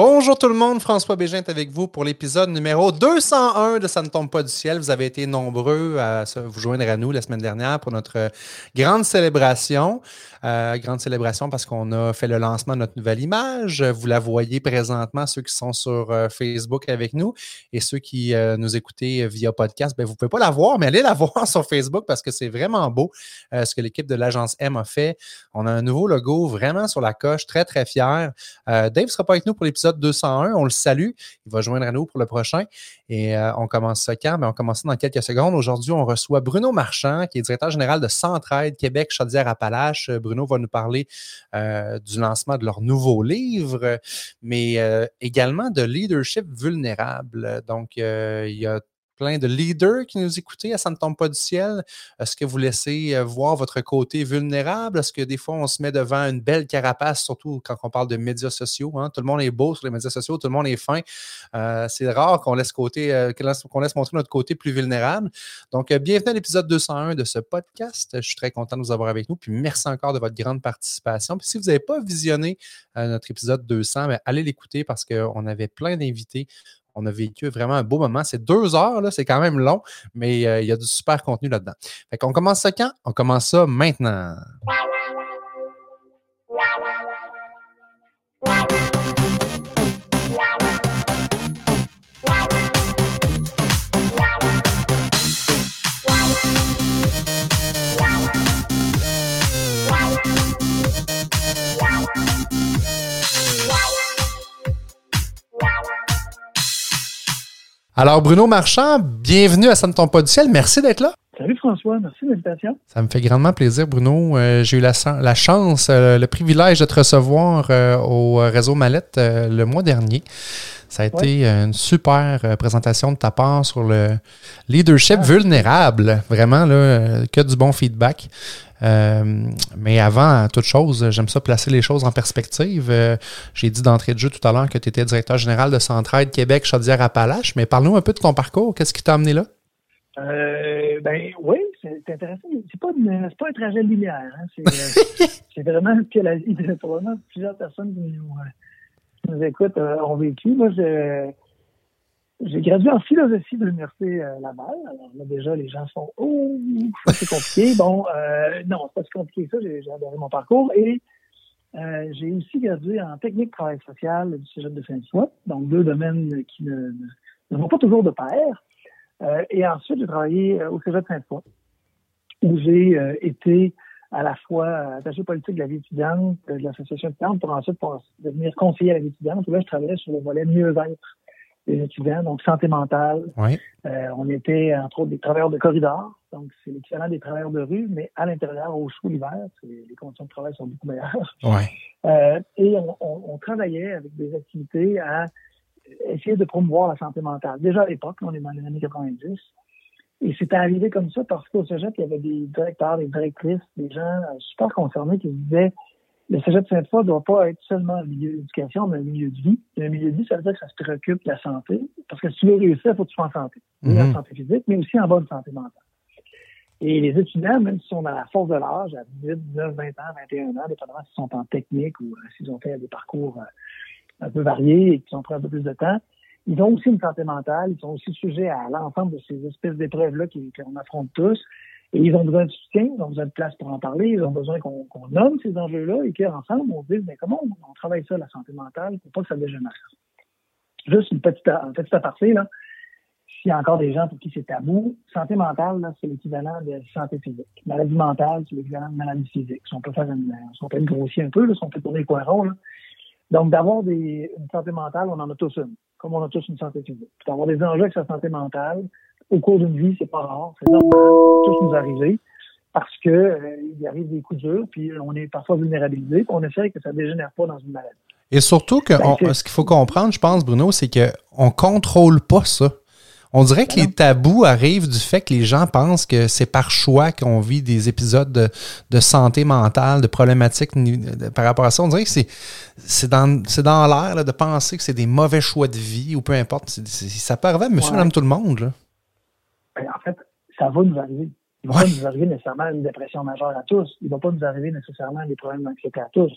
Bonjour tout le monde, François Bégin est avec vous pour l'épisode numéro 201 de Ça ne tombe pas du ciel. Vous avez été nombreux à vous joindre à nous la semaine dernière pour notre grande célébration. Euh, grande célébration parce qu'on a fait le lancement de notre nouvelle image. Vous la voyez présentement, ceux qui sont sur euh, Facebook avec nous et ceux qui euh, nous écoutez via podcast. Ben, vous ne pouvez pas la voir, mais allez la voir sur Facebook parce que c'est vraiment beau ce que l'équipe de l'agence M a fait. On a un nouveau logo vraiment sur la coche, très, très fier. Dave ne sera pas avec nous pour l'épisode 201. On le salue. Il va joindre à nous pour le prochain. Et on commence ça quand? Ben, on commence ça dans quelques secondes. Aujourd'hui, on reçoit Bruno Marchand, qui est directeur général de Centraide Québec Chaudière-Appalaches. Bruno va nous parler euh, du lancement de leur nouveau livre, mais euh, également de leadership vulnérable. Donc, euh, il y a plein de leaders qui nous écoutez à Ça ne tombe pas du ciel. Est-ce que vous laissez euh, voir votre côté vulnérable? Est-ce que des fois, on se met devant une belle carapace, surtout quand on parle de médias sociaux? Hein? Tout le monde est beau sur les médias sociaux, tout le monde est fin. Euh, c'est rare qu'on laisse, côté, euh, qu'on laisse montrer notre côté plus vulnérable. Donc, bienvenue à l'épisode 201 de ce podcast. Je suis très content de vous avoir avec nous. Puis merci encore de votre grande participation. Puis si vous n'avez pas visionné notre épisode 200, ben, allez l'écouter parce qu'on avait plein d'invités on a vécu vraiment un beau moment. C'est deux heures, c'est quand même long, mais euh, il y a du super contenu là-dedans. Fait commence ça quand? On commence ça maintenant. Alors, Bruno Marchand, bienvenue à Ça ne tombe pas du ciel. Merci d'être là. Salut François, merci de l'invitation. Ça me fait grandement plaisir, Bruno. Euh, j'ai eu la, chance, euh, le privilège de te recevoir euh, au réseau Mallette le mois dernier. Ça a été une super présentation de ta part sur le leadership ah. vulnérable. Vraiment, là, que du bon feedback. Euh, mais avant toute chose, j'aime ça placer les choses en perspective. Euh, j'ai dit d'entrée de jeu tout à l'heure que tu étais directeur général de Centraide Québec Chaudière-Appalaches, mais parle-nous un peu de ton parcours. Qu'est-ce qui t'a amené là? Euh, ben oui, c'est intéressant. C'est pas, pas un trajet linéaire. Hein. C'est vraiment que la vie de plusieurs personnes qui nous, nous écoutent ont vécu. Moi, j'ai gradué en philosophie de l'Université euh, Laval. Alors là, déjà, les gens sont Oh, c'est compliqué. Bon, euh, non, c'est pas si compliqué que ça. J'ai adoré mon parcours. Et euh, j'ai aussi gradué en technique travail social du Cégep de Saint-Foy. Donc, deux domaines qui ne, vont pas toujours de pair. Euh, et ensuite, j'ai travaillé au Cégep de Saint-Foy, où j'ai été à la fois attaché politique de la vie étudiante, de l'association étudiante, pour ensuite pour devenir conseiller à la vie étudiante. Où là, je travaillais sur le volet mieux-être des étudiants, donc santé mentale. Euh, on était, entre autres, des travailleurs de corridor, donc c'est l'équivalent des travailleurs de rue, mais à l'intérieur, au chaud l'hiver, les conditions de travail sont beaucoup meilleures. Euh, et on, travaillait avec des activités à essayer de promouvoir la santé mentale. Déjà à l'époque, on est dans les années 90, et c'était arrivé comme ça parce qu'au Cégep, il y avait des directeurs, des directrices, des gens euh, super concernés qui disaient le cégep de Sainte-Foy ne doit pas être seulement un milieu d'éducation, mais un milieu de vie. un milieu de vie, ça veut dire que ça se préoccupe de la santé. Parce que si tu veux réussir, il faut que tu sois en santé. Mm en santé physique, mais aussi en bonne santé mentale. Et les étudiants, même s'ils sont dans la force de l'âge, à 18, 19, 20 ans, 21 ans, dépendamment s'ils sont en technique ou euh, s'ils ont fait des parcours euh, un peu variés et qui ont pris un peu plus de temps, ils ont aussi une santé mentale, ils sont aussi sujets à l'ensemble de ces espèces d'épreuves-là qu'on affronte tous. Et ils ont besoin de soutien, ils ont besoin de place pour en parler, ils ont besoin qu'on nomme ces enjeux-là et qu'ensemble, on se dise, mais comment on, travaille ça, la santé mentale, pour pas que ça dégénère. Juste une petite, un petit aparté, là. S'il y a encore des gens pour qui c'est tabou, santé mentale, c'est l'équivalent de santé physique. Maladie mentale, c'est l'équivalent de maladie physique. Si on peut faire une, si on peut grossier un peu, si on peut tourner le coin rond. Donc, d'avoir une santé mentale, on en a tous une, comme on a tous une santé physique. D'avoir des enjeux avec sa santé mentale, au cours d'une vie, c'est pas rare, c'est normal, tous nous arriver, parce que euh, il arrive des coups durs, puis on est parfois vulnérabilisé, puis on essaie que ça ne dégénère pas dans une maladie. Et surtout que ben, ce qu'il faut comprendre, je pense, Bruno, c'est qu'on ne contrôle pas ça. On dirait que ben les tabous arrivent du fait que les gens pensent que c'est par choix qu'on vit des épisodes de, santé mentale, de problématiques par rapport à ça. On dirait que c'est dans, dans l'air de penser que c'est des mauvais choix de vie ou peu importe. ça peut arriver à monsieur, madame, tout le monde. Là. Ben, en fait, ça va nous arriver. Il ne va pas nous arriver nécessairement une dépression majeure à tous. Il ne va pas nous arriver nécessairement des problèmes d'anxiété à tous.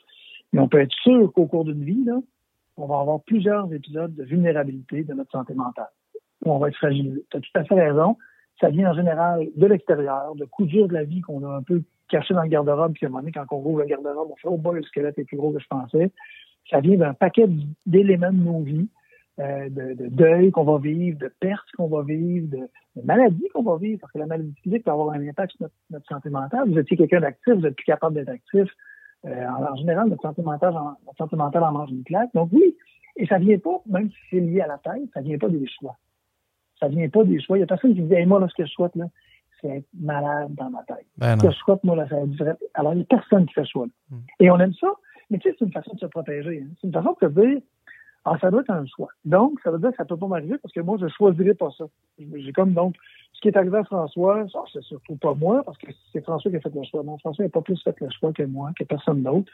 Mais on peut être sûr qu'au cours d'une vie, là, on va avoir plusieurs épisodes de vulnérabilité de notre santé mentale, où on va être fragilisé. Tu as tout à fait raison. Ça vient en général de l'extérieur, de coups durs de la vie qu'on a un peu caché dans le garde-robe, puis à un moment donné, quand on rouvre le garde-robe, on fait Oh boy, le squelette est plus gros que je pensais. Ça vient d'un paquet d'éléments de nos vies, euh, de, de, deuil qu'on va vivre, de pertes qu'on va vivre, de, de maladies qu'on va vivre, parce que la maladie physique peut avoir un impact sur notre, santé mentale. Vous étiez quelqu'un d'actif, vous êtes plus capable d'être actif. Euh, en, général, notre santé, mentale, en, notre santé mentale en mange une claque. Donc oui, et ça vient pas, même si c'est lié à la tête, ça vient pas des choix. Ça vient pas des choix. Il y a personne qui me dit, hey, moi, là, ce que je souhaite, là, c'est être malade dans ma tête. Ben ce que je souhaite, moi, là, ça être Alors, il n'y a personne qui fait ce choix. Là. Mm. Et on aime ça, mais tu sais, c'est une façon de se protéger. Hein. C'est une façon de se dire, ah, ça doit être un choix. Donc, ça veut dire que ça peut pas m'arriver parce que moi, je choisirais pas ça. J'ai comme donc, ce qui est arrivé à François, ça, c'est surtout pas moi, parce que c'est François qui a fait le choix. Non, François n'a pas plus fait le choix que moi, que personne d'autre.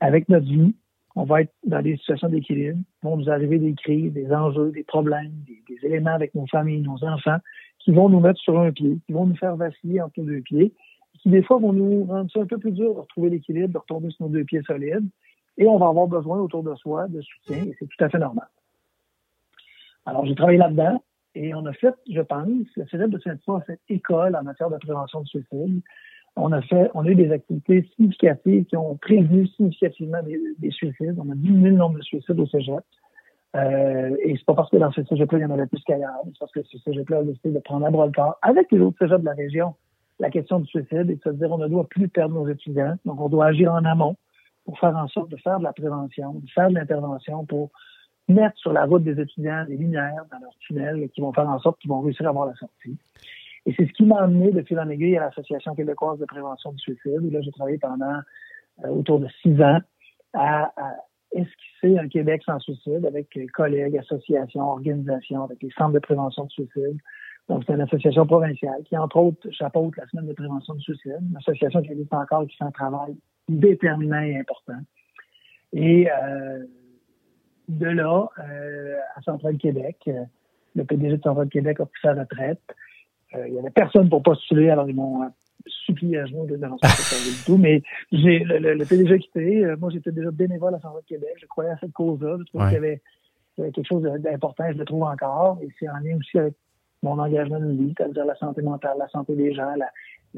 Avec notre vie, on va être dans des situations d'équilibre. Vont nous arriver des crises, des enjeux, des problèmes, des, éléments avec nos familles, nos enfants, qui vont nous mettre sur un pied, qui vont nous faire vaciller entre nos deux pieds, qui des fois vont nous rendre ça un peu plus dur de retrouver l'équilibre, de retomber sur nos deux pieds solides et on va avoir besoin autour de soi de soutien, et c'est tout à fait normal. Alors, j'ai travaillé là-dedans, et on a fait, je pense, le Cégep de Sainte-Foy cette école en matière de prévention de suicide. On a fait, on a eu des activités significatives qui ont prévu significativement des, suicides. On a diminué le nombre de suicides au Cégep. Euh, et c'est pas parce que dans ce cégep-là, il y en avait plus qu'ailleurs. C'est parce que ce cégep-là a décidé de prendre à bras le corps avec les autres cégeps de la région la question du suicide et de se dire on ne doit plus perdre nos étudiants. Donc, on doit agir en amont pour faire en sorte de faire de la prévention, de faire de l'intervention pour mettre sur la route des étudiants des lumières dans leurs tunnels qui vont faire en sorte qu'ils vont réussir à avoir la sortie. Et c'est ce qui m'a amené de fil à l'Association québécoise de prévention du suicide, là, j'ai travaillé pendant euh, autour de six ans à, esquisser un Québec sans suicide avec collègues, associations, organisations, avec les centres de prévention du suicide. Donc, c'est une association provinciale qui, entre autres, chapeaute la semaine de prévention du suicide, une association qui existe encore, qui fait un travail déterminant et important. Et euh, de là, euh, à Centrale Québec, euh, le PDG de Centrale Québec a pris sa retraite. Euh, il n'y avait personne pour postuler, alors ils m'ont euh, supplié à genoux de pas du tout. Mais j'ai le, le, le, PDG quitté. Euh, moi, j'étais déjà bénévole à Centrale Québec. Je croyais à cette cause-là. Je trouvais ouais. qu'il, y avait, qu'il y avait quelque chose d'important. Je le trouve encore. Et c'est en lien aussi avec mon engagement de vie, c'est-à-dire la santé mentale, la santé des gens, la,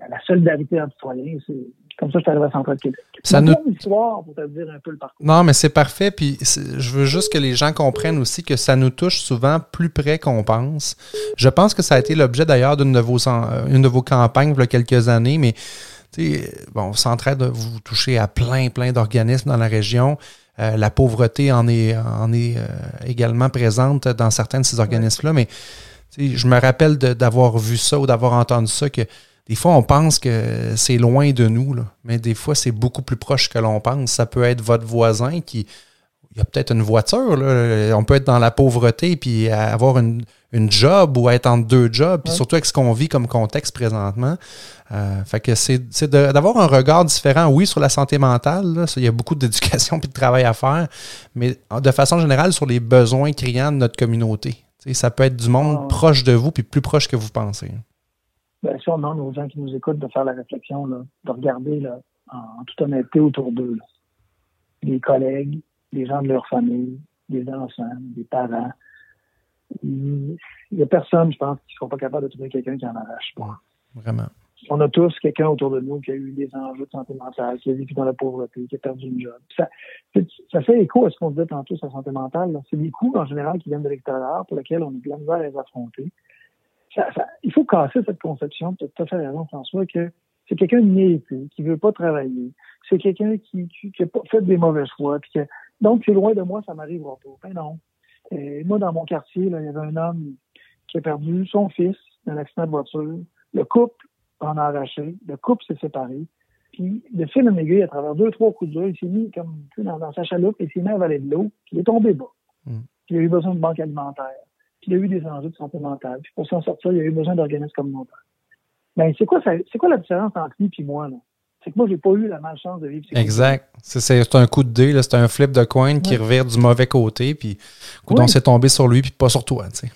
la, solidarité entre citoyens. C'est comme ça, je suis arrivé à Québec. Ça nous... une histoire pour te dire un peu le parcours. Non, mais c'est parfait. Puis je veux juste que les gens comprennent aussi que ça nous touche souvent plus près qu'on pense. Je pense que ça a été l'objet d'ailleurs d'une de, vos, une de vos campagnes il y a quelques années, mais bon, Centraide, vous touchez à plein, plein d'organismes dans la région. Euh, la pauvreté en est, en est euh, également présente dans certains de ces organismes-là, mais je me rappelle d'avoir vu ça ou d'avoir entendu ça que des fois, on pense que c'est loin de nous, là, mais des fois, c'est beaucoup plus proche que l'on pense. Ça peut être votre voisin qui. Il y a peut-être une voiture, là. on peut être dans la pauvreté puis avoir une, une job ou être entre deux jobs, puis surtout avec ce qu'on vit comme contexte présentement. Euh, fait que c'est d'avoir un regard différent, oui, sur la santé mentale. Là, il y a beaucoup d'éducation et de travail à faire, mais de façon générale sur les besoins criants de notre communauté. ça peut être du monde ah. proche de vous puis plus proche que vous pensez ben, si on demande aux gens qui nous écoutent de faire la réflexion, là, de regarder là, en, toute honnêteté autour d'eux, les collègues, les gens de leur famille, les enfants, les parents. Il n'y a personne, je pense, qui ne sera pas capable de trouver quelqu'un qui en arrache pas. Vraiment. On a tous quelqu'un autour de nous qui a eu des enjeux de santé mentale, qui a vécu dans la pauvreté, qui a perdu une job. Ça, ça fait écho à ce qu'on disait tantôt sur la santé mentale. C'est des coups, en général, qui viennent de l'extérieur, pour lesquels on est de la misère à les affronter ça, ça, il faut casser cette conception, tu as tout à fait raison, François, que c'est quelqu'un de qui veut pas travailler. C'est quelqu'un qui, qui, qui, a pas fait des mauvais choix. Puis que, donc, c'est loin de moi, ça m'arrivera pas. Ben non. Et moi, dans mon quartier, là, il y avait un homme qui a perdu son fils dans un accident de voiture. Le couple en a arraché. Le couple s'est séparé. Puis, de fil en aiguille, à travers deux, trois coups de il s'est mis comme dans, dans sa chaloupe et il s'est mis à valer de l'eau. Puis, il est tombé bas. Mm. Puis, il a eu besoin de banque alimentaire il y a eu des enjeux de santé mentale. Puis pour s'en sortir, il y a eu besoin d'organismes communautaires. Ben, c'est quoi, c'est quoi la différence entre lui et moi, là? C'est que moi, j'ai pas eu la malchance de vivre Exact. C'est un coup de dé, c'est un flip de coin qui revient du mauvais côté, puis on s'est tombé sur lui, puis pas sur toi, tu sais.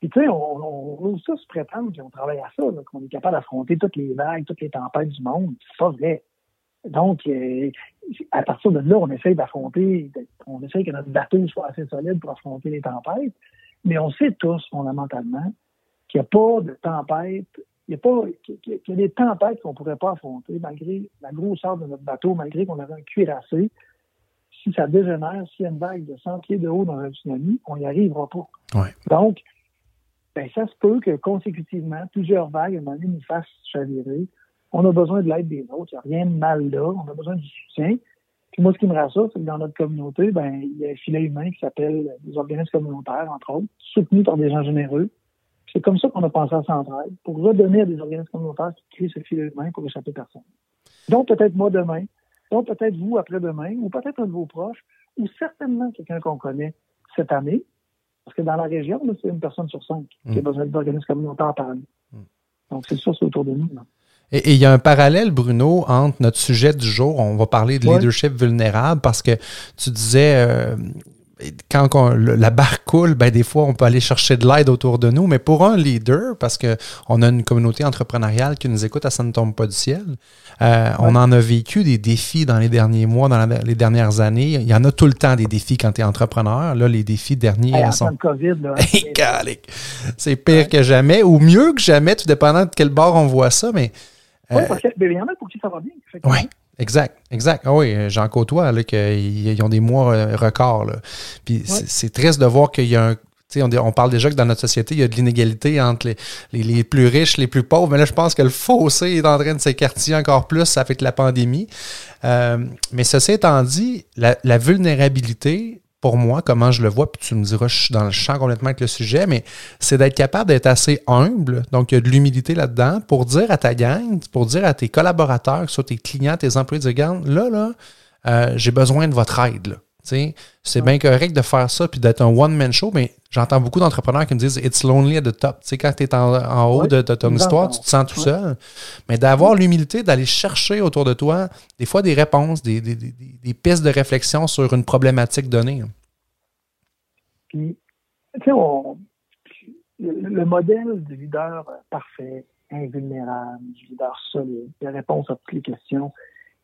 Puis tu sais, on, on, ça se prétendre qu'on travaille à ça, qu'on est capable d'affronter toutes les vagues, toutes les tempêtes du monde. C'est pas vrai. Donc, euh, à partir de là, on essaye d'affronter, on essaye que notre bateau soit assez solide pour affronter les tempêtes, mais on sait tous fondamentalement qu'il n'y a pas de tempête, il y a pas, qu'il y a des tempêtes qu'on ne pourrait pas affronter malgré la grosseur de notre bateau, malgré qu'on avait un cuirassé. Si ça dégénère, s'il y a une vague de 100 pieds de haut dans un tsunami, on n'y arrivera pas. Donc, ben, ça se peut que consécutivement, plusieurs vagues, à un moment donné, nous fassent chavirer. On a besoin de l'aide des autres. Il n'y a rien de mal là. On a besoin du soutien. Puis moi, ce qui me rassure, c'est que dans notre communauté, ben, il y a un filet humain qui s'appelle les organismes communautaires, entre autres, soutenus par des gens généreux. C'est comme ça qu'on a pensé à Centraide, pour redonner à des organismes communautaires qui créent ce filet humain pour échapper personne. Donc, peut-être moi demain, donc peut-être vous après-demain, ou peut-être un de vos proches, ou certainement quelqu'un qu'on connaît cette année, parce que dans la région, c'est une personne sur cinq qui a mm. besoin d'organismes communautaires par année. Mm. Donc, c'est ça, c'est autour de nous. Et il y a un parallèle, Bruno, entre notre sujet du jour, on va parler de leadership vulnérable, parce que tu disais, euh, quand la barre coule, ben des fois, on peut aller chercher de l'aide autour de nous. Mais pour un leader, parce qu'on a une communauté entrepreneuriale qui nous écoute, à ça ne tombe pas du ciel, euh, on en a vécu des défis dans les derniers mois, dans les dernières années. Il y en a tout le temps des défis quand tu es entrepreneur. Là, les défis derniers sont. COVID, c'est pire que jamais, ou mieux que jamais, tout dépendant de quel bord on voit ça. Mais, oui, parce qu'il y en a pour qui ça va bien. Oui. Exact, exact. Ah oui, j'en côtoie, là, qu'ils ont des mois euh, records. Là. Puis c'est triste de voir qu'il y a un. On, on parle déjà que dans notre société, il y a de l'inégalité entre les, les, plus riches, les plus pauvres, mais là, je pense que le fossé est en train de s'écarter encore plus avec la pandémie. Euh, mais ceci étant dit, la, la vulnérabilité, pour moi, comment je le vois, puis tu me diras, je suis dans le champ complètement avec le sujet, mais c'est d'être capable d'être assez humble, donc il y a de l'humilité là-dedans, pour dire à ta gang, pour dire à tes collaborateurs, que ce soit tes clients, tes employés, de regarde, là, là, euh, j'ai besoin de votre aide. C'est bien correct de faire ça puis d'être un one-man show, mais j'entends beaucoup d'entrepreneurs qui me disent It's lonely at the top. sais, quand tu es en, haut de, ton histoire, tu te sens tout seul. Mais d'avoir l'humilité d'aller chercher autour de toi des fois des réponses, des, pistes de réflexion sur une problématique donnée. Puis, tu sais, le, modèle du leader parfait, invulnérable, du leader solide, a réponse à toutes les questions,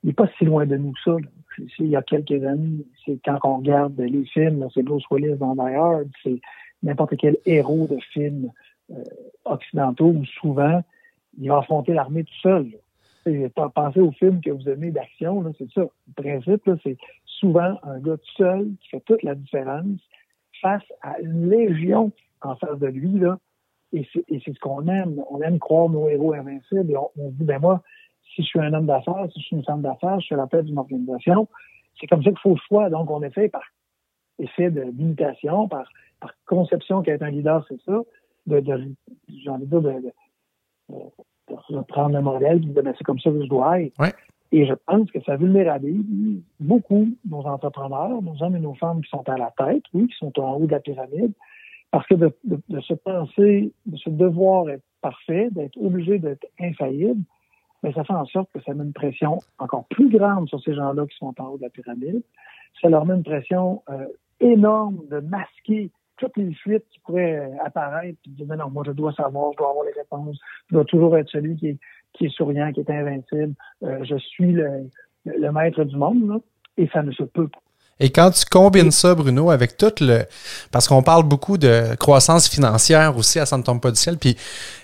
il n'est pas si loin de nous ça. Il y a quelques années, c'est quand on regarde les films, c'est Bruce Willis dans Die Hard, c'est n'importe quel héros de film euh, occidentaux où souvent il va affronter l'armée tout seul. Pensez au film que vous aimez d'action, c'est ça. Le principe, c'est souvent un gars tout seul qui fait toute la différence face à une légion en face de lui. Et c'est ce qu'on aime. On aime croire nos héros invincibles. Et on, on dit, ben moi, si je suis un homme d'affaires, si je suis une femme d'affaires, je suis à la tête d'une organisation. C'est comme ça qu'il faut le choix. Donc, on essaie par effet d'imitation, par, par conception qu'être un leader, c'est ça, de, de j'ai envie de dire, de, reprendre le modèle, de ben, c'est comme ça que je dois être. Et je pense que ça vulnérabilise beaucoup nos entrepreneurs, nos hommes et nos femmes qui sont à la tête, oui, qui sont en haut de la pyramide, parce que de, de se penser, de se devoir être parfait, d'être obligé d'être infaillible, mais ça fait en sorte que ça met une pression encore plus grande sur ces gens-là qui sont en haut de la pyramide. Ça leur met une pression euh, énorme de masquer toutes les fuites qui pourraient apparaître, puis de dire non, moi je dois savoir, je dois avoir les réponses, je dois toujours être celui qui est, qui est souriant, qui est invincible, euh, je suis le, le, maître du monde, là, et ça ne se peut pas. Et quand tu combines ça, Bruno, avec tout le. Parce qu'on parle beaucoup de croissance financière aussi à Santo Tombe pas du ciel, puis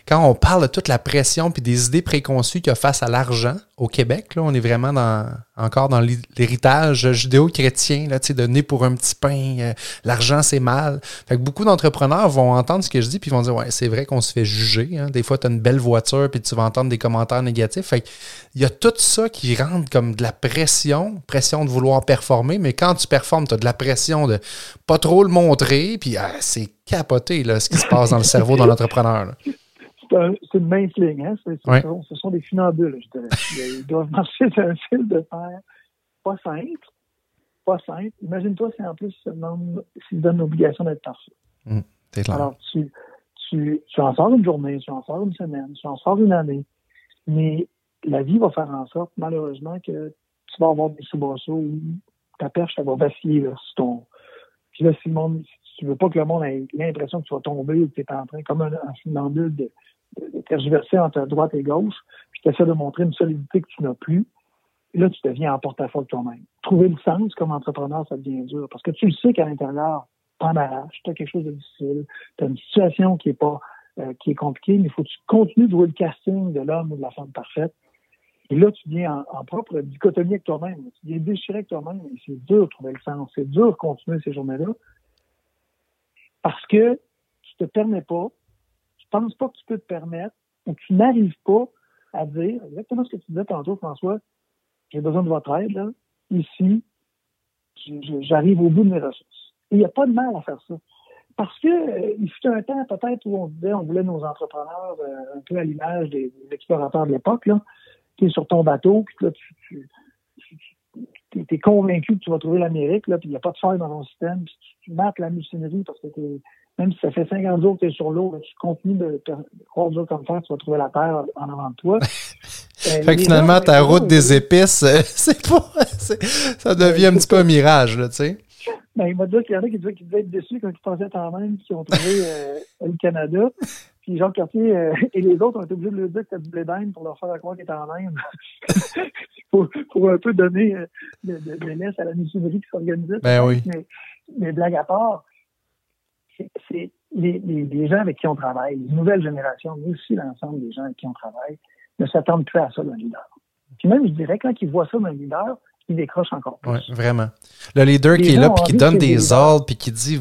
quand on parle de toute la pression puis des idées préconçues qu'il y a face à l'argent au Québec, on est vraiment encore dans l'héritage judéo-chrétien, né pour un petit pain, euh, l'argent c'est mal. Fait que beaucoup d'entrepreneurs vont entendre ce que je dis puis vont dire Ouais, c'est vrai qu'on se fait juger. Hein. Des fois, tu as une belle voiture puis tu vas entendre des commentaires négatifs. Fait il y a tout ça qui rentre comme de la pression, pression de vouloir performer, mais quand tu performes, tu as de la pression de pas trop le montrer, puis ah, c'est capoté là, ce qui se passe dans le cerveau d'un entrepreneur c'est une mince ligne. Hein? ce sont des funambules, je dirais. Ils doivent marcher sur un fil de fer pas simple. Pas simple. Imagine-toi si en plus s'ils donnent l'obligation d'être parfait. Mmh, Alors, tu, tu, tu en sors une journée, tu en sors une semaine, tu en sors une année. Mais la vie va faire en sorte, malheureusement, que tu vas avoir des soubresauts où ta perche, va vaciller là, sur ton. Puis là, si, le monde, si tu veux pas que le monde ait l'impression que tu vas tomber ou que tu es en train, comme un, un funambule, de, de tergiverser entre droite et gauche, puis tu essaies de montrer une solidité que tu n'as plus, là, tu deviens en porte-à-faux toi-même. Trouver le sens comme entrepreneur, ça devient dur. Parce que tu le sais qu'à l'intérieur, t'en arraches, tu as quelque chose de difficile, tu as une situation qui est pas euh, qui est compliquée, mais il faut que tu continues de jouer le casting de l'homme ou de la femme parfaite. Et là, tu viens en, propre dichotomie avec toi-même. Tu viens déchirer avec toi-même. Et c'est dur de trouver le sens. C'est dur de continuer ces journées-là. Parce que tu te permets pas, tu penses pas que tu peux te permettre, ou tu n'arrives pas à dire exactement ce que tu disais tantôt, François, j'ai besoin de votre aide, là. Ici, j'arrive au bout de mes ressources. il n'y a pas de mal à faire ça. Parce que euh, il fut un temps peut-être où on voulait nos entrepreneurs euh, un peu à l'image des, explorateurs de l'époque, là. Tu es sur ton bateau, puis là, tu, tu, es convaincu que tu vas trouver l'Amérique, puis il n'y a pas de faille dans ton système, puis tu, mates la mutinerie parce que même si ça fait 50 jours que tu es sur l'eau, tu continues de croire dur comme ça, tu vas trouver la terre en avant de toi. Euh, fait que finalement, ta route des épices, c'est pas. Ça devient un petit peu un mirage, là, tu sais. Ben, il m'a dit qu'il y en a qui, qui devaient être déçus quand ils pensaient en même qui ont trouvé euh, le Canada. Puis Jean Cartier euh, et les autres ont été obligés de lui dire que c'était du blé pour leur faire croire qu'il était en Inde. pour, pour, un peu donner euh, de, de, de laisse à la missionnerie qui s'organisait. Ben oui. Mais, mais blague à part, c'est les, les, les, gens avec qui on travaille, les nouvelles générations, mais aussi l'ensemble des gens avec qui on travaille, ne s'attendent plus à ça d'un leader. Puis même, je dirais, quand ils voient ça d'un leader, il décroche encore plus. Oui, vraiment. Le leader qui est là, puis qui donne des ordres, puis qui dit,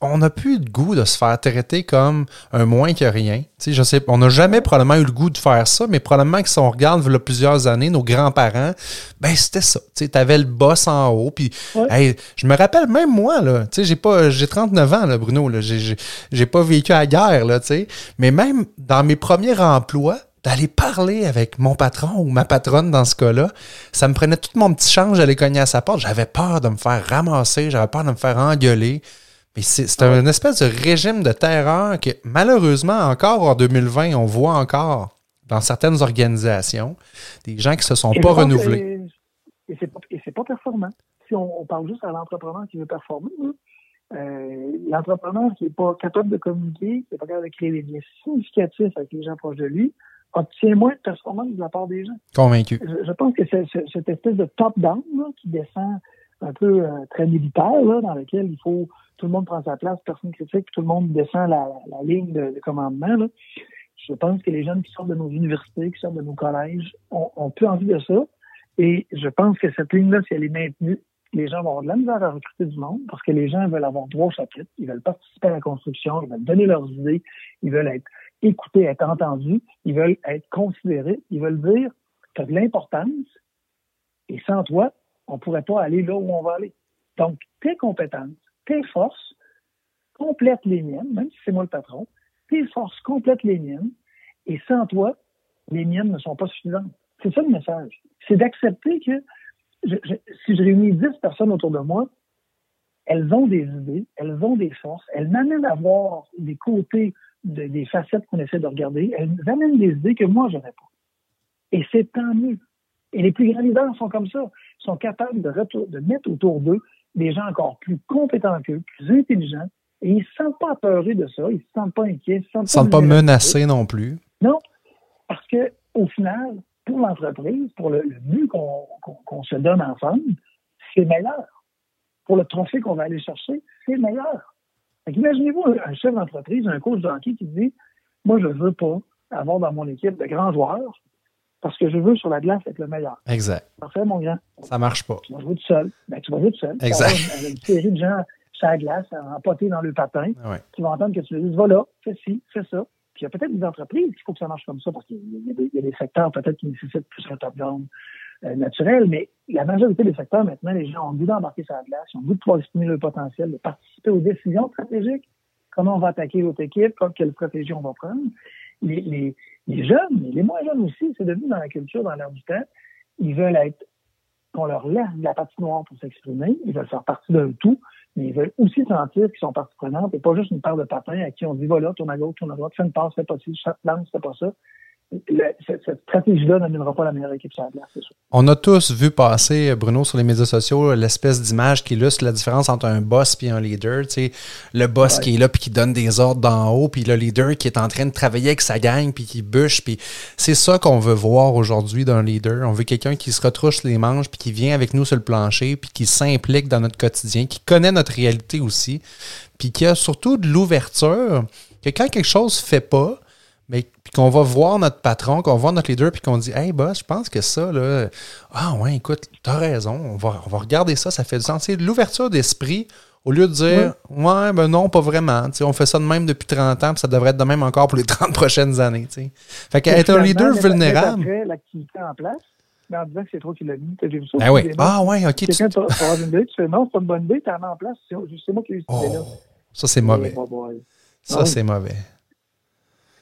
on n'a plus le goût de se faire traiter comme un moins que rien. Je sais, on n'a jamais probablement eu le goût de faire ça, mais probablement que si on regarde il y a plusieurs années, nos grands-parents, ben c'était ça. Tu avais le boss en haut, puis je me rappelle même moi, là, j'ai pas, j'ai 39 ans, là, Bruno, là, j'ai pas vécu à la guerre, là, tu sais, mais même dans mes premiers emplois, d'aller parler avec mon patron ou ma patronne dans ce cas-là. Ça me prenait tout mon petit change d'aller cogner à sa porte. J'avais peur de me faire ramasser, j'avais peur de me faire engueuler. Mais c'est un espèce de régime de terreur que malheureusement, encore en 2020, on voit encore dans certaines organisations des gens qui se sont pas renouvelés. Et c'est pas, pas, performant. Si on, parle juste à l'entrepreneur qui veut performer, euh, l'entrepreneur qui n'est pas capable de communiquer, qui n'est pas capable de créer des liens significatifs avec les gens proches de lui, obtient moins de performance de la part des gens. Convaincu. Je, pense que c'est cette espèce de top-down qui descend un peu euh, très militaire, là, dans lequel il faut tout le monde prend sa place, personne critique, tout le monde descend la, ligne de, commandement. Là. Je pense que les jeunes qui sortent de nos universités, qui sortent de nos collèges, ont, ont plus envie de ça. Et je pense que cette ligne-là, si elle est maintenue, les gens vont avoir de la misère à recruter du monde parce que les gens veulent avoir droit au chapitre, ils veulent participer à la construction, ils veulent donner leurs idées, ils veulent être écoutés, être entendus, ils veulent être considérés, ils veulent dire tu as de l'importance et sans toi, on ne pourrait pas aller là où on va aller. Donc, tes compétences, tes forces complètent les miennes, même si c'est moi le patron, tes forces complètent les miennes et sans toi, les miennes ne sont pas suffisantes. C'est ça le message. C'est d'accepter que si je réunis 10 personnes autour de moi, elles ont des idées, elles ont des forces, elles m'amènent à voir des côtés, des facettes qu'on essaie de regarder, elles amènent des idées que moi, je n'aurais pas. Et c'est tant mieux. Et les plus grands leaders sont comme ça, Ils sont capables de, de mettre autour d'eux des gens encore plus compétents qu'eux, plus intelligents, et ils ne se sentent pas apeurés de ça, ils ne se sentent pas inquiets, ils ne se sentent, se sentent pas, menacés non plus. Non, parce que au final, pour l'entreprise, pour le, but qu'on se donne ensemble, c'est meilleur. Pour le trophée qu'on va aller chercher, c'est meilleur. Imaginez-vous un chef d'entreprise, un coach de hockey qui dit Moi, je ne veux pas avoir dans mon équipe de grands joueurs parce que je veux sur la glace être le meilleur. Exact. Parfait, mon grand. Ça marche pas. Tu vas jouer tout seul. Ben, tu vas jouer tout seul. Exact. Tu une série de gens sur la glace, empotés dans le patin. Tu vas entendre que tu leur dis Va là, fais ci, fais ça. Puis il y a peut-être des entreprises qu'il faut que ça marche comme ça parce qu'il y, a des secteurs peut-être qui nécessitent plus un top-down euh, naturel, mais la majorité des secteurs, maintenant, les gens ont envie d'embarquer sur la glace, ils ont envie de pouvoir estimer le potentiel, de participer aux décisions stratégiques, comment on va attaquer votre équipe, quelle stratégie on va prendre. Les, jeunes, les moins jeunes aussi, c'est devenu dans la culture, dans l'air du temps, ils veulent être qu'on leur laisse la partie noire pour s'exprimer, ils veulent faire partie d'un tout, mais ils veulent aussi sentir qu'ils sont partie prenante et pas juste une paire de patins à qui on dit voilà, tourne à gauche, tourne à droite, fais une passe, fais pas ci, lance, fais pas ça. Cette, stratégie-là n'amènera pas la meilleure équipe sur la c'est sûr. On a tous vu passer, Bruno, sur les médias sociaux, l'espèce d'image qui illustre la différence entre un boss et un leader. Tu sais, le boss qui est là puis qui donne des ordres d'en haut, puis le leader qui est en train de travailler avec sa gang puis qui bûche. Puis c'est ça qu'on veut voir aujourd'hui d'un leader. On veut quelqu'un qui se retrouche les manches puis qui vient avec nous sur le plancher puis qui s'implique dans notre quotidien, qui connaît notre réalité aussi, puis qui a surtout de l'ouverture que quand quelque chose ne fait pas, mais puis qu'on va voir notre patron, qu'on va voir notre leader, puis qu'on dit Hey boss, je pense que ça, là, ah ouais, écoute, t'as raison, on va, on va regarder ça, ça fait du sens. C'est l'ouverture d'esprit au lieu de dire Ouais, ben non, pas vraiment. on fait ça de même depuis 30 ans, puis ça devrait être de même encore pour les 30 prochaines années. T'sais. Fait qu'être un leader vulnérable. L'activité en place, mais en disant que c'est toi qui l'as mis. J'ai vu ça. Ben oui. Ah ouais, ok. Quelqu'un tu... une idée, tu fais non, c'est pas une bonne idée, mets en place. C'est moi qui ai eu cette idée-là. Oh, ça, c'est mauvais. Ça, ah c'est mauvais.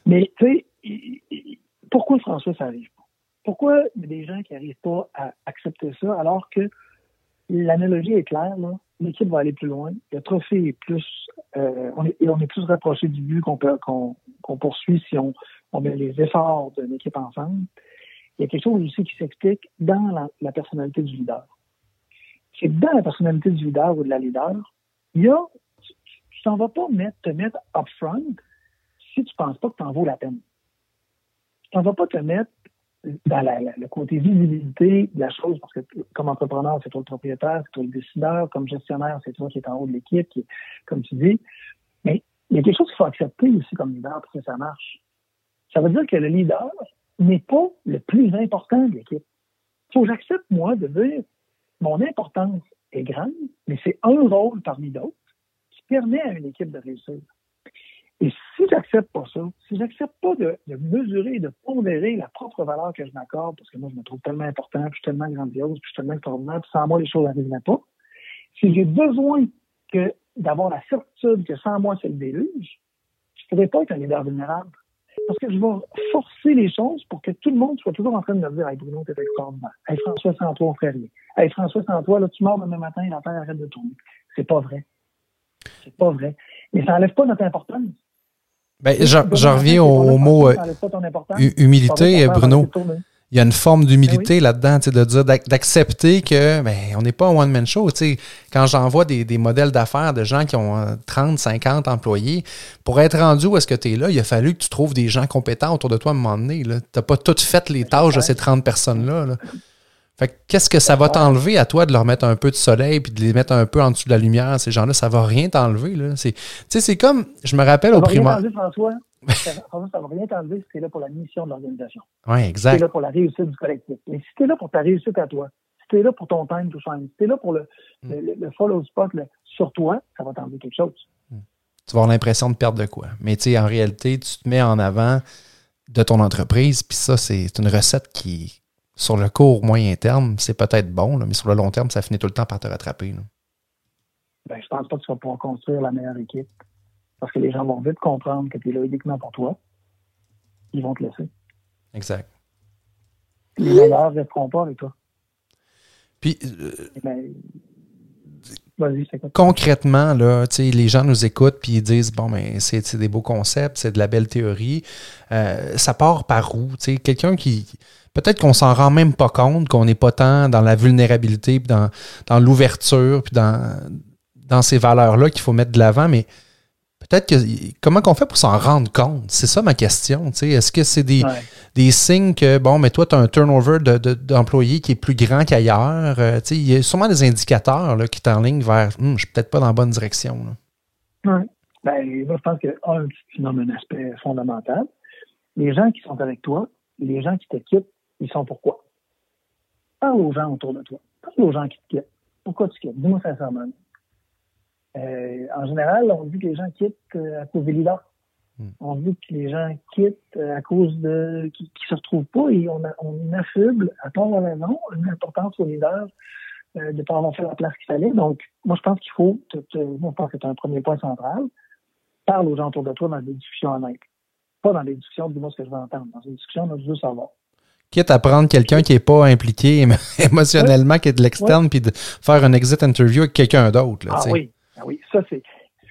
Mais, tu sais, pourquoi François, ça arrive pas? Pourquoi il y a des gens qui n'arrivent pas à accepter ça alors que l'analogie est claire? L'équipe va aller plus loin. Le trophée est plus, euh, on, est, on est plus rapproché du but qu'on poursuit si on, met les efforts d'une équipe ensemble. Il y a quelque chose aussi qui s'explique dans la, personnalité du leader. C'est dans la personnalité du leader ou de la leader, il y a, tu t'en vas pas mettre, te mettre up front si tu ne penses pas que tu en vaut la peine. Tu n'en vas pas te mettre dans le côté visibilité de la chose, parce que comme entrepreneur, c'est toi le propriétaire, c'est toi le décideur, comme gestionnaire, c'est toi qui es en haut de l'équipe, qui comme tu dis. Mais il y a quelque chose qu'il faut accepter aussi comme leader pour que ça marche. Ça veut dire que le leader n'est pas le plus important de l'équipe. Il faut que j'accepte, moi, de dire mon importance est grande, mais c'est un rôle parmi d'autres qui permet à une équipe de réussir. Et si j'accepte pas ça, si j'accepte pas de, mesurer, de pondérer la propre valeur que je m'accorde, parce que moi, je me trouve tellement important, puis je suis tellement grandiose, puis je suis tellement extraordinaire, puis sans moi, les choses n'arriveraient pas. Si j'ai besoin que d'avoir la certitude que sans moi, c'est le déluge, je ne pourrais pas être un leader vulnérable. Parce que je vais forcer les choses pour que tout le monde soit toujours en train de me dire Hey Bruno, t'es extraordinaire. Hey François, sans toi, on ferait rien. Hey François, sans toi, là, tu meurs demain matin et la terre arrête de tourner. C'est pas vrai. C'est pas vrai. Mais ça n'enlève pas notre importance. Ben, j'en reviens au, mot euh, humilité, Bruno. Il y a une forme d'humilité ben là-dedans, de dire d'accepter que ben, on n'est pas un one-man show. Quand j'envoie des, des, modèles d'affaires de gens qui ont 30, euh, 50 employés, pour être rendu où est-ce que tu es là, il a fallu que tu trouves des gens compétents autour de toi à un moment donné. Tu n'as pas toutes fait les tâches de ces 30 personnes-là. là qu'est-ce que ça va t'enlever à toi de leur mettre un peu de soleil puis de les mettre un peu en dessous de la lumière, ces gens-là? Ça va rien t'enlever. Là. C'est, c'est comme, je me rappelle au primaire. François. François, ça va rien t'enlever si tu es là pour la mission de l'organisation. Oui, exact. Si tu es là pour la réussite du collectif. Mais si tu es là pour ta réussite à toi, si tu es là pour ton time to shine, si tu es là pour le, mm. le, follow spot sur toi, ça va t'enlever quelque chose. Mm. Tu vas avoir l'impression de perdre de quoi. Mais tu sais, en réalité, tu te mets en avant de ton entreprise, puis ça, c'est une recette qui, sur le court, moyen terme, c'est peut-être bon, mais sur le long terme, ça finit tout le temps par te rattraper. Ben, je pense pas que tu vas pouvoir construire la meilleure équipe. Parce que les gens vont vite comprendre que tu es là uniquement pour toi. Ils vont te laisser. Exact. Les meilleurs ne resteront pas avec toi. Puis, euh, ben, concrètement, là, les gens nous écoutent puis ils disent bon, mais ben, c'est des beaux concepts, c'est de la belle théorie. Euh, ça part par où? Quelqu'un qui peut-être qu'on s'en rend même pas compte, qu'on n'est pas tant dans la vulnérabilité, puis dans, dans l'ouverture, puis dans, dans ces valeurs-là qu'il faut mettre de l'avant, mais peut-être que comment qu'on fait pour s'en rendre compte? C'est ça ma question. Est-ce que c'est des, des, signes que, bon, mais toi, tu as un turnover d'employés qui est plus grand qu'ailleurs? Euh, il y a sûrement des indicateurs là, qui t'enlignent vers hum, je suis peut-être pas dans la bonne direction. Oui. Ben, moi, je pense que, un, tu nommes un aspect fondamental. Les gens qui sont avec toi, les gens qui te quittent, ils sont pourquoi? Parle aux gens autour de toi. Parle aux gens qui te quittent. Pourquoi tu quittes? Dis-moi sincèrement. Euh, en général, on dit que les gens quittent euh, à cause des leaders. Hmm. On dit que les gens quittent euh, à cause de qui, ne se retrouvent pas et on, a, on affuble à ton raison une importance aux leaders de ne pas avoir fait la place qu'il fallait. Donc, moi, je pense qu'il faut, moi, je pense que c'est un premier point central. Parle aux gens autour de toi dans des discussions honnêtes. Pas dans des discussions, dis-moi ce que je veux entendre. Dans une discussion, on veut savoir quitte à prendre quelqu'un qui n'est pas impliqué émotionnellement, qui est de l'externe, puis de faire un exit interview avec quelqu'un d'autre. Ah oui, ah oui, ça c'est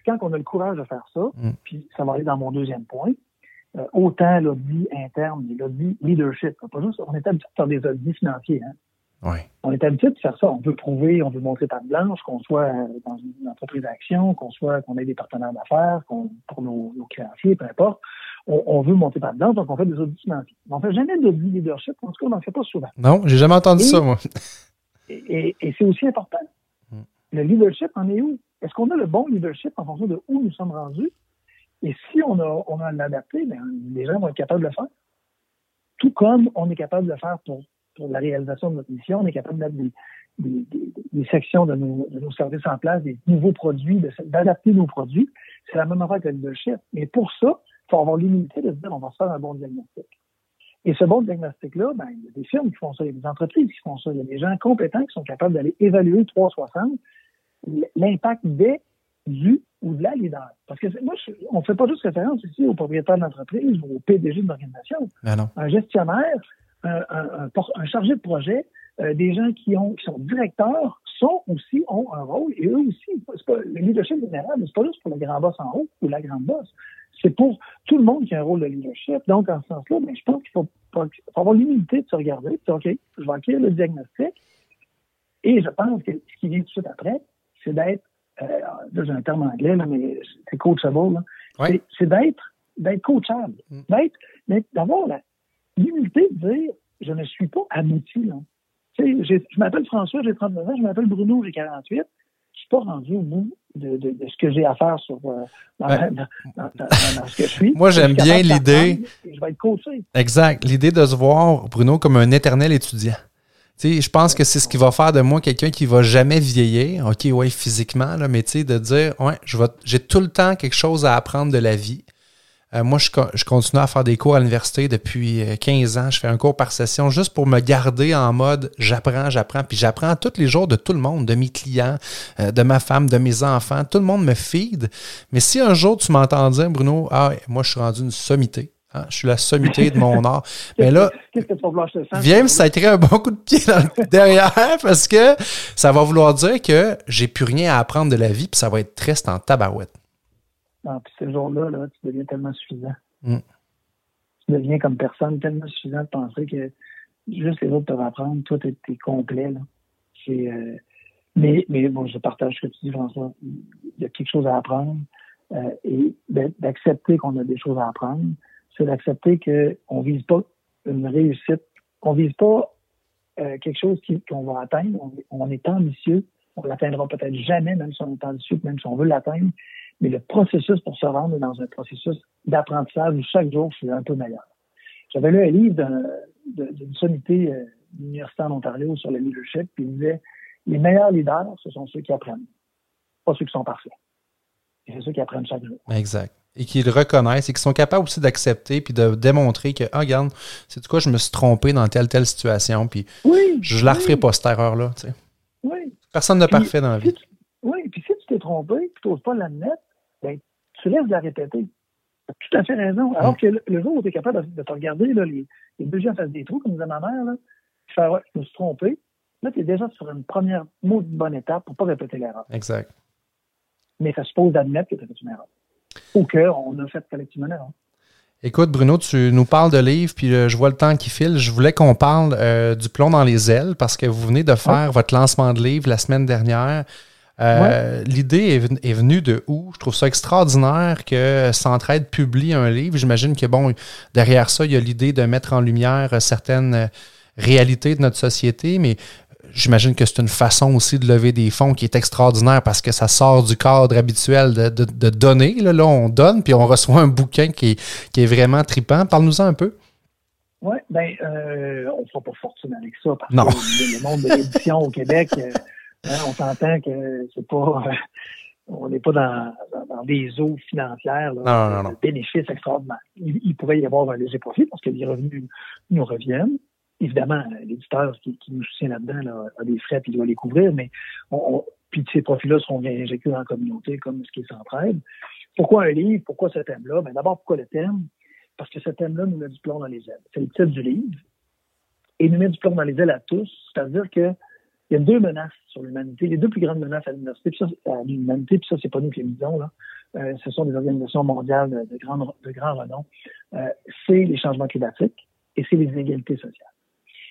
quand on a le courage de faire ça, mm. puis ça va aller dans mon deuxième point, euh, autant l'audit interne l'audit leadership. Pas juste, on est habitué de faire des audits financiers. Hein. On est habitué de faire ça. On veut prouver, on veut montrer patte blanche, qu'on soit euh, dans une entreprise d'action, qu'on soit qu'on ait des partenaires d'affaires, qu'on pour nos, créanciers, peu importe. On, veut monter blanche, donc on fait des audits financiers. Mais on fait jamais d'audit leadership. En tout cas, on n'en fait pas souvent. Non, j'ai jamais entendu ça, moi. Et, c'est aussi important. Hmm. Le leadership en est où? Est-ce qu'on a le bon leadership en fonction de où nous sommes rendus? Et si on a, on a l'adapté, ben, les gens vont être capables de le faire. Tout comme on est capable de le faire pour pour la réalisation de notre mission. On est capable de des, sections de nos, services en place, des nouveaux produits, d'adapter nos produits. C'est la même affaire que le leadership. Mais pour ça, il faut avoir l'humilité de se dire on va se faire un bon diagnostic. Et ce bon diagnostic-là, ben, il y a des firmes qui font ça, il y a des entreprises qui font ça, il y a des gens compétents qui sont capables d'aller évaluer 360 l'impact des, du ou de la leader. Parce que moi, on ne fait pas juste référence ici au propriétaire d'entreprise ou au PDG de l'organisation. Ben un gestionnaire, un, chargé de projet, euh, des gens qui, ont, qui sont directeurs sont aussi ont un rôle et eux aussi, pas, le leadership général, c'est pas juste pour le grand boss en haut ou la grande boss, c'est pour tout le monde qui a un rôle de leadership. Donc, en ce sens-là, ben, je pense qu'il faut, avoir l'humilité de se regarder, de dire, OK, je vais acquérir le diagnostic et je pense que ce qui vient tout de suite après, c'est d'être, euh, j'ai un terme anglais, là, mais c'est coachable, c'est d'être d'être coachable, mm. d'être, d'avoir l'humilité de dire je ne suis pas abouti. Là. Je m'appelle François, j'ai 39 ans, je m'appelle Bruno, j'ai 48. Je ne suis pas rendu au bout de, de, ce que j'ai à faire sur, euh, dans, ce que je suis. Moi, j'aime bien l'idée. Je vais être coaché. Exact. L'idée de se voir, Bruno, comme un éternel étudiant. je pense que c'est ce qui va faire de moi quelqu'un qui va jamais vieillir, OK, ouais, physiquement, là, mais de dire, ouais, j'ai tout le temps quelque chose à apprendre de la vie. Euh, moi, je, continue à faire des cours à l'université depuis 15 euh, ans. Je fais un cours par session juste pour me garder en mode j'apprends, j'apprends. Puis j'apprends tous les jours de tout le monde, de mes clients, euh, de ma femme, de mes enfants. Tout le monde me feed. Mais si un jour tu m'entends dire, Bruno, ah, moi, je suis rendu une sommité. Hein, je suis la sommité de mon art. Mais là, viens me sacrer un bon coup de pied derrière parce que ça va vouloir dire que j'ai plus rien à apprendre de la vie puis ça va être triste en tabarouette. Non, puis ce jour-là, là, tu deviens tellement suffisant. Mm. Tu deviens comme personne tellement suffisant de penser que juste les autres peuvent apprendre. Toi, tu es, complet. Là. Euh, mais, mais bon, je partage ce que tu dis, François. Il y a quelque chose à apprendre. Euh, et d'accepter qu'on a des choses à apprendre, c'est d'accepter qu'on ne vise pas une réussite. On ne vise pas euh, quelque chose qu'on va atteindre. On, on, est ambitieux. On l'atteindra peut-être jamais, même si on est ambitieux, même si on veut l'atteindre. Mais le processus pour se rendre dans un processus d'apprentissage où chaque jour, je suis un peu meilleur. J'avais lu un livre d'une sommité euh, universitaire en Ontario sur le leadership, puis il disait les meilleurs leaders, ce sont ceux qui apprennent, pas ceux qui sont parfaits. c'est ceux qui apprennent chaque jour. Exact. Et qui le reconnaissent et qui sont capables aussi d'accepter puis de démontrer que, ah, regarde, c'est quoi, je me suis trompé dans telle, telle situation, puis je ne la referai pas, cette erreur-là. Oui. Personne n'est parfait dans la vie. oui, puis si tu t'es trompé, tu n'oses pas l'admettre, ben, tu laisses la répéter. Tu as tout à fait raison. Alors que le, jour où tu es capable de, te regarder, là, les, les deux fassent des trous, comme disait ma mère, là, faire, ouais, je me suis trompé, là, tu es déjà sur une première mot bonne étape pour ne pas répéter l'erreur. Exact. Mais ça suppose d'admettre que tu as fait une erreur. Ou qu'on a fait collectivement une erreur. Écoute, Bruno, tu nous parles de livres, puis euh, je vois le temps qui file. Je voulais qu'on parle euh, du plomb dans les ailes parce que vous venez de faire votre lancement de livre la semaine dernière. Euh, l'idée est, venue de où? Je trouve ça extraordinaire que Centraide publie un livre. J'imagine que, bon, derrière ça, il y a l'idée de mettre en lumière certaines réalités de notre société, mais j'imagine que c'est une façon aussi de lever des fonds qui est extraordinaire parce que ça sort du cadre habituel de, de, donner. Là, là, on donne, puis on reçoit un bouquin qui est, qui est vraiment tripant. Parle-nous-en un peu. Oui, bien, euh, on ne fera pas fortune avec ça parce non. que le monde de l'édition au Québec, euh, Hein, on s'entend que c'est pas. on n'est pas dans, des eaux financières, là, non, bénéfices extraordinaires. Il, pourrait y avoir un léger profit parce que les revenus nous reviennent. Évidemment, l'éditeur qui, nous soutient là-dedans a des frais et il doit les couvrir, mais on, puis ces profits-là seront bien injectés dans la communauté comme ce qui est central. Pourquoi un livre? Pourquoi ce thème-là? Ben, D'abord, pourquoi le thème? Parce que ce thème-là nous met du plomb dans les ailes. C'est le titre du livre. Et nous met du plomb dans les ailes à tous. C'est-à-dire que il y a deux menaces sur l'humanité, les deux plus grandes menaces à l'humanité, puis ça, puis ça, c'est pas nous qui les disons, là. euh, ce sont des organisations mondiales de, grand, de grand renom, euh, c'est les changements climatiques et c'est les inégalités sociales.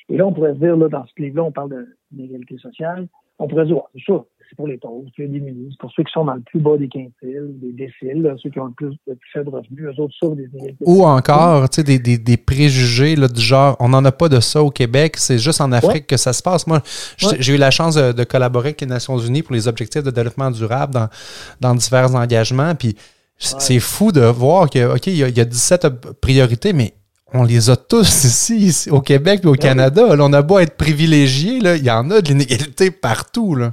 Et là, on pourrait se dire, là, dans ce livre-là, on parle d'inégalité sociale. On pourrait dire, c'est ça, c'est pour les pauvres, les démunis, c'est pour ceux qui sont dans le plus bas des quintiles, des déciles, ceux qui ont le plus, de plus faible revenu, eux autres souffrent des inégalités. Ou encore, tu sais, des, des, des, préjugés là, du genre, on n'en a pas de ça au Québec, c'est juste en Afrique que ça se passe. Moi, j'ai eu la chance de, collaborer avec les Nations Unies pour les objectifs de développement durable dans, dans divers engagements, puis c'est fou de voir que, OK, il y, y a 17 priorités, mais on les a tous ici, au Québec et au ben Canada. Là, on a beau être privilégié, il y en a de l'inégalité partout. Là.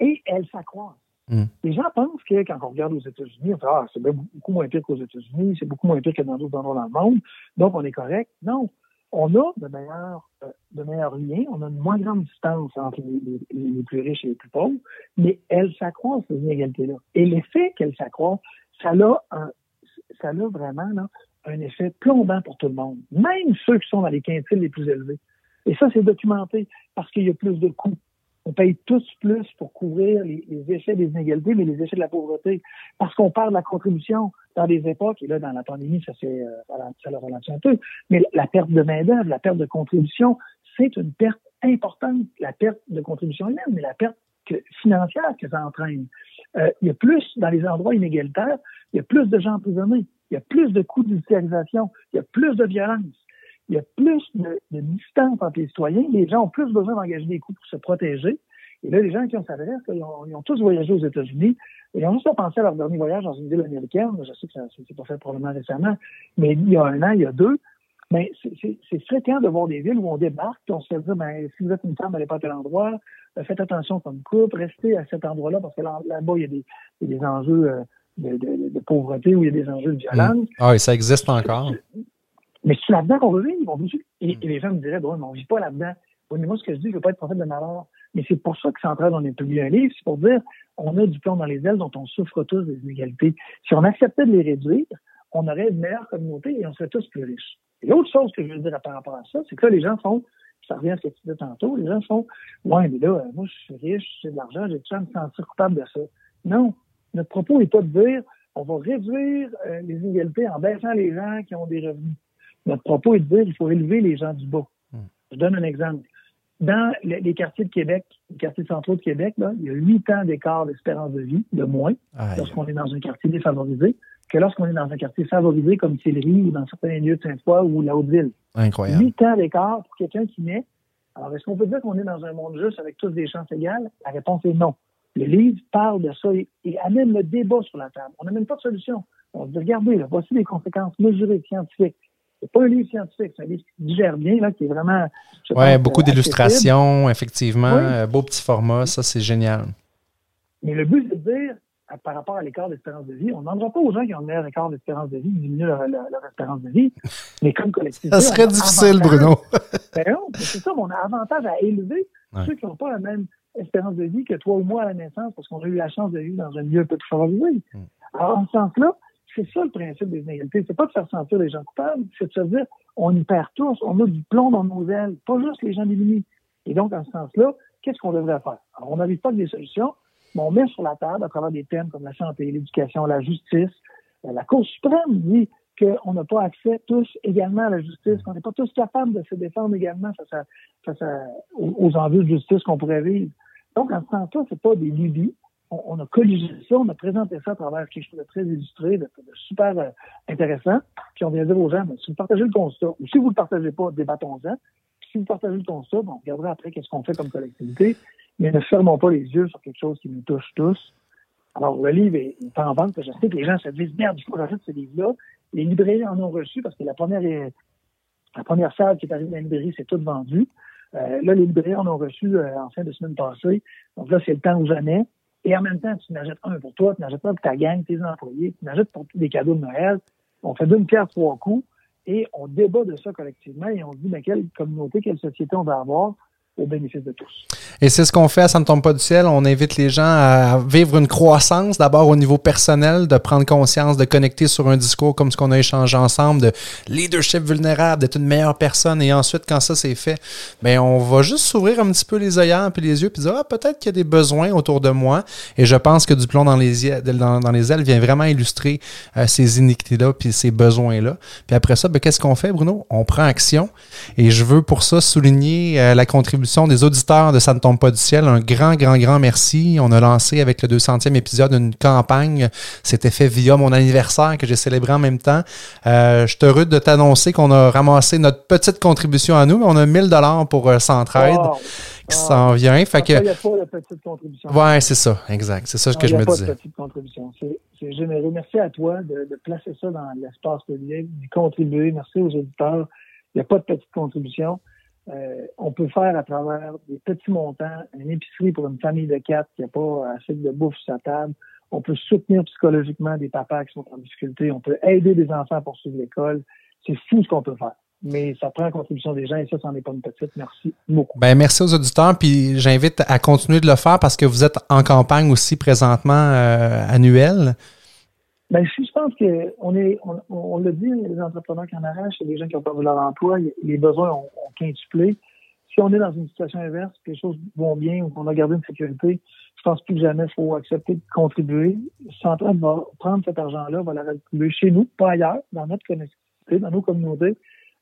Et elle s'accroît. Hmm. Les gens pensent que quand on regarde aux États-Unis, on fait Ah, c'est beaucoup moins pire qu'aux États-Unis, c'est beaucoup moins pire que dans d'autres endroits dans le monde, donc on est correct. Non. On a de meilleurs, euh, de meilleurs liens, on a une moins grande distance entre les, les plus riches et les plus pauvres, mais elles s'accroissent, ces inégalités-là. Et l'effet qu'elles s'accroissent, ça a, un, ça a vraiment là, un effet plombant pour tout le monde, même ceux qui sont dans les quintiles les plus élevés. Et ça, c'est documenté parce qu'il y a plus de coûts. On paye tous plus pour couvrir les, effets des inégalités, mais les effets de la pauvreté. Parce qu'on parle de la contribution dans des époques, et là, dans la pandémie, ça, c'est, euh, ça le ralentit un peu, mais la perte de main-d'œuvre, la perte de contribution, c'est une perte importante. La perte de contribution elle-même, mais la perte financière que ça entraîne. Euh, il y a plus, dans les endroits inégalitaires, il y a plus de gens emprisonnés il y a plus de coûts d'utilisation, il y a plus de violence, il y a plus de, distance entre les citoyens, les gens ont plus besoin d'engager des coûts pour se protéger. Et là, les gens qui ont s'adressent, ils, ils ont, tous voyagé aux États-Unis, et ils ont juste pensé à leur dernier voyage dans une ville américaine. Je sais que ça s'est pas fait probablement récemment, mais il y a un an, il y a deux. Mais c'est fréquent de voir des villes où on débarque, et on se fait dire, ben, si vous êtes une femme, n'allez pas à tel endroit, euh, faites attention comme couple, restez à cet endroit-là, parce que là-bas, il, y a des, enjeux euh, de, pauvreté, où il y a des enjeux de violence. Mm. Ah oui, ça existe encore. Mais c'est là-dedans qu'on veut vivre. et, et, les gens me diraient, bon, mais on ne vit pas là-dedans. mais moi, ce que je dis, je ne veux pas être prophète de malheur. Mais c'est pour ça que Centrale, on a publié un livre. C'est pour dire, on a du plomb dans les ailes dont on souffre tous des inégalités. Si on acceptait de les réduire, on aurait une meilleure communauté et on serait tous plus riches. Et l'autre chose que je veux dire par rapport à ça, c'est que là, les gens font, ça revient à ce que tu disais tantôt, les gens font, ouais, mais là, moi, je suis riche, j'ai de l'argent, j'ai tout ça me sentir coupable de ça. Non, notre propos n'est pas de dire on va réduire euh, les inégalités en baissant les gens qui ont des revenus. Notre propos est de dire qu'il faut élever les gens du bas. Hmm. Je donne un exemple. Dans les, quartiers de Québec, les quartiers centraux de Québec, il y a huit ans d'écart d'espérance de vie de moins lorsqu'on est dans un quartier défavorisé que lorsqu'on est dans un quartier favorisé comme Sillery ou dans certains lieux de Sainte-Foy ou la Haute-Ville. Incroyable. Huit ans d'écart pour quelqu'un qui naît. Alors, est-ce qu'on peut dire qu'on est dans un monde juste avec tous des chances égales? La réponse est non. Le livre parle de ça et, amène le débat sur la table. On n'amène pas de solution. On dit, regardez, là, voici les conséquences mesurées scientifiques. C'est pas un livre scientifique, c'est un livre qui digère bien, là, qui est vraiment. Oui, beaucoup d'illustrations, effectivement. Euh, beau petit format, ça, c'est génial. Mais le but, c'est de dire, par rapport à l'écart d'espérance de vie, on n'en pas aux gens qui ont meilleur écart d'espérance de vie, diminuer leur, leur, espérance de vie, mais comme collectivité. Ça serait difficile, Bruno. ben non, c'est ça, on a avantage à élever ceux qui n'ont pas la même espérance de vie que toi ou moi à la naissance parce qu'on a eu la chance de vivre dans un milieu un peu plus favorisé. Mm. Alors, en ce sens-là, c'est ça le principe des inégalités. C'est pas de faire sentir les gens coupables, c'est de se dire, on y perd tous, on a du plomb dans nos ailes, pas juste les gens démunis. Et donc, en ce sens-là, qu'est-ce qu'on devrait faire? Alors, on n'arrive pas avec des solutions, mais on met sur la table, à travers des thèmes comme la santé, l'éducation, la justice. Euh, la Cour suprême dit qu'on n'a pas accès tous également à la justice, qu'on n'est pas tous capables de se défendre également face, aux enjeux de justice qu'on pourrait vivre. Donc, en ce sens-là, c'est pas des lubies. On, a colligé ça, on a présenté ça à travers quelque chose de très illustré, de, super euh, intéressant. Puis on vient dire aux gens, ben, si vous partagez le constat, ou si vous ne le partagez pas, débattons-en. Si vous partagez le constat, ben, on regardera après qu'est-ce qu'on fait comme collectivité. Mais ne fermons pas les yeux sur quelque chose qui nous touche tous. Alors, le livre est, en vente, je sais que les gens se disent, merde, il faut que ce livre-là. Les librairies en ont reçu parce que la première, la première salle qui est arrivée dans la librairie, c'est toute vendue. Euh, là, les libraires en ont reçu euh, en fin de semaine passée. Donc là, c'est le temps ou jamais. Et en même temps, tu n'achètes un pour toi, tu n'achètes pas pour ta gang, tes employés, tu n'achètes pour tous les cadeaux de Noël. On fait d'une pierre trois coups et on débat de ça collectivement et on se dit, mais quelle communauté, quelle société on va avoir? Et c'est ce qu'on fait Ça ne tombe pas du ciel. On invite les gens à vivre une croissance, d'abord au niveau personnel, de prendre conscience, de connecter sur un discours comme ce qu'on a échangé ensemble, de leadership vulnérable, d'être une meilleure personne. Et ensuite, quand ça c'est fait, ben on va juste s'ouvrir un petit peu les œillères puis les yeux puis dire ah peut-être qu'il y a des besoins autour de moi. Et je pense que du plomb dans les dans, dans les ailes vient vraiment illustrer euh, ces iniquités là puis ces besoins là. Puis après ça, ben, qu'est-ce qu'on fait, Bruno? On prend action. Et je veux pour ça souligner euh, la contribution des auditeurs de Ça ne tombe pas du ciel. Un grand, grand, grand merci. On a lancé avec le 200e épisode une campagne. C'était fait via mon anniversaire que j'ai célébré en même temps. Euh, je suis heureux de t'annoncer qu'on a ramassé notre petite contribution à nous. On a 1000 dollars pour euh, Centraide. qui s'en vient. Fait que... Il n'y a pas de petite contribution. Oui, c'est ça, exact. C'est ça que je me disais. Il n'y a pas de petite contribution. C'est généreux. Merci à toi de, de placer ça dans l'espace public, d'y contribuer. Merci aux auditeurs. Il n'y a pas de petite contribution. Euh, on peut faire à travers des petits montants une épicerie pour une famille de quatre qui n'a pas assez de bouffe sur sa table. On peut soutenir psychologiquement des papas qui sont en difficulté. On peut aider des enfants à poursuivre l'école. C'est fou ce qu'on peut faire. Mais ça prend la contribution des gens et ça, ça est pas une petite. Merci beaucoup. Ben, merci aux auditeurs. Puis j'invite à continuer de le faire parce que vous êtes en campagne aussi présentement euh, annuelle. Ben, je pense qu'on est, on, on, le dit, les entrepreneurs qui en arrachent, c'est des gens qui ont perdu leur emploi, les besoins ont, quintuplé. Si on est dans une situation inverse, que les choses vont bien ou qu'on a gardé une sécurité, je pense plus jamais il faut accepter de contribuer. Centrale va prendre cet argent-là, va la rétribuer chez nous, pas ailleurs, dans notre connectivité, dans nos communautés,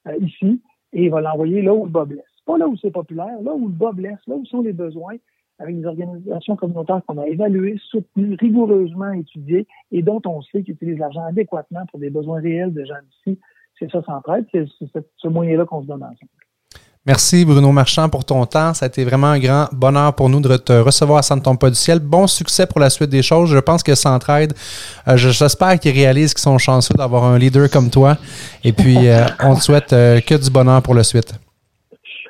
euh, ici, et va l'envoyer là où le bas blesse. Pas là où c'est populaire, là où le bas blesse, là où sont les besoins, avec des organisations communautaires qu'on a évaluées, soutenues, rigoureusement étudiées et dont on sait qu'ils utilisent l'argent adéquatement pour des besoins réels de gens d'ici. C'est ça, Centraide. C'est ce moyen-là qu'on se donne ensemble. Merci Bruno Marchand pour ton temps. Ça a été vraiment un grand bonheur pour nous de te recevoir à Ça ne pas du ciel. Bon succès pour la suite des choses. Je pense que Centraide, euh, j'espère qu'ils réalisent qu'ils sont chanceux d'avoir un leader comme toi. Et puis, euh, on te souhaite euh, que du bonheur pour la suite.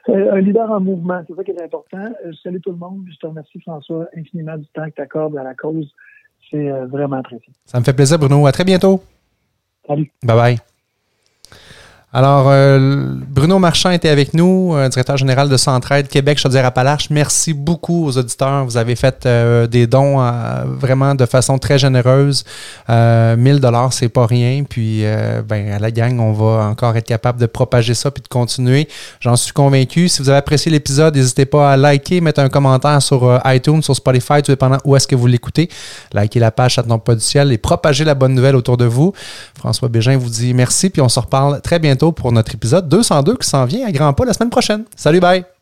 Euh, un leader en mouvement, c'est ça qui est important. Euh, je salue tout le monde. Je te remercie, François, infiniment du temps que tu accordes à la cause. C'est euh, vraiment apprécié. Ça me fait plaisir, Bruno. À très bientôt. Salut. Bye bye. Alors, euh, Bruno Marchand était avec nous, euh, directeur général de Centraide Québec, Chaudière-Appalaches. Merci beaucoup aux auditeurs. Vous avez fait euh, des dons vraiment de façon très généreuse. 1000 dollars, c'est pas rien. Puis, ben, à la gang, on va encore être capable de propager ça puis de continuer. J'en suis convaincu. Si vous avez apprécié l'épisode, n'hésitez pas à liker, mettre un commentaire sur iTunes, sur Spotify, tout dépendant où est-ce que vous l'écoutez. Likez la page Chat pas du ciel et propagez la bonne nouvelle autour de vous. François Bégin vous dit merci, puis on se reparle très pour notre épisode 202 qui s'en vient à grands pas la semaine prochaine. Salut, bye!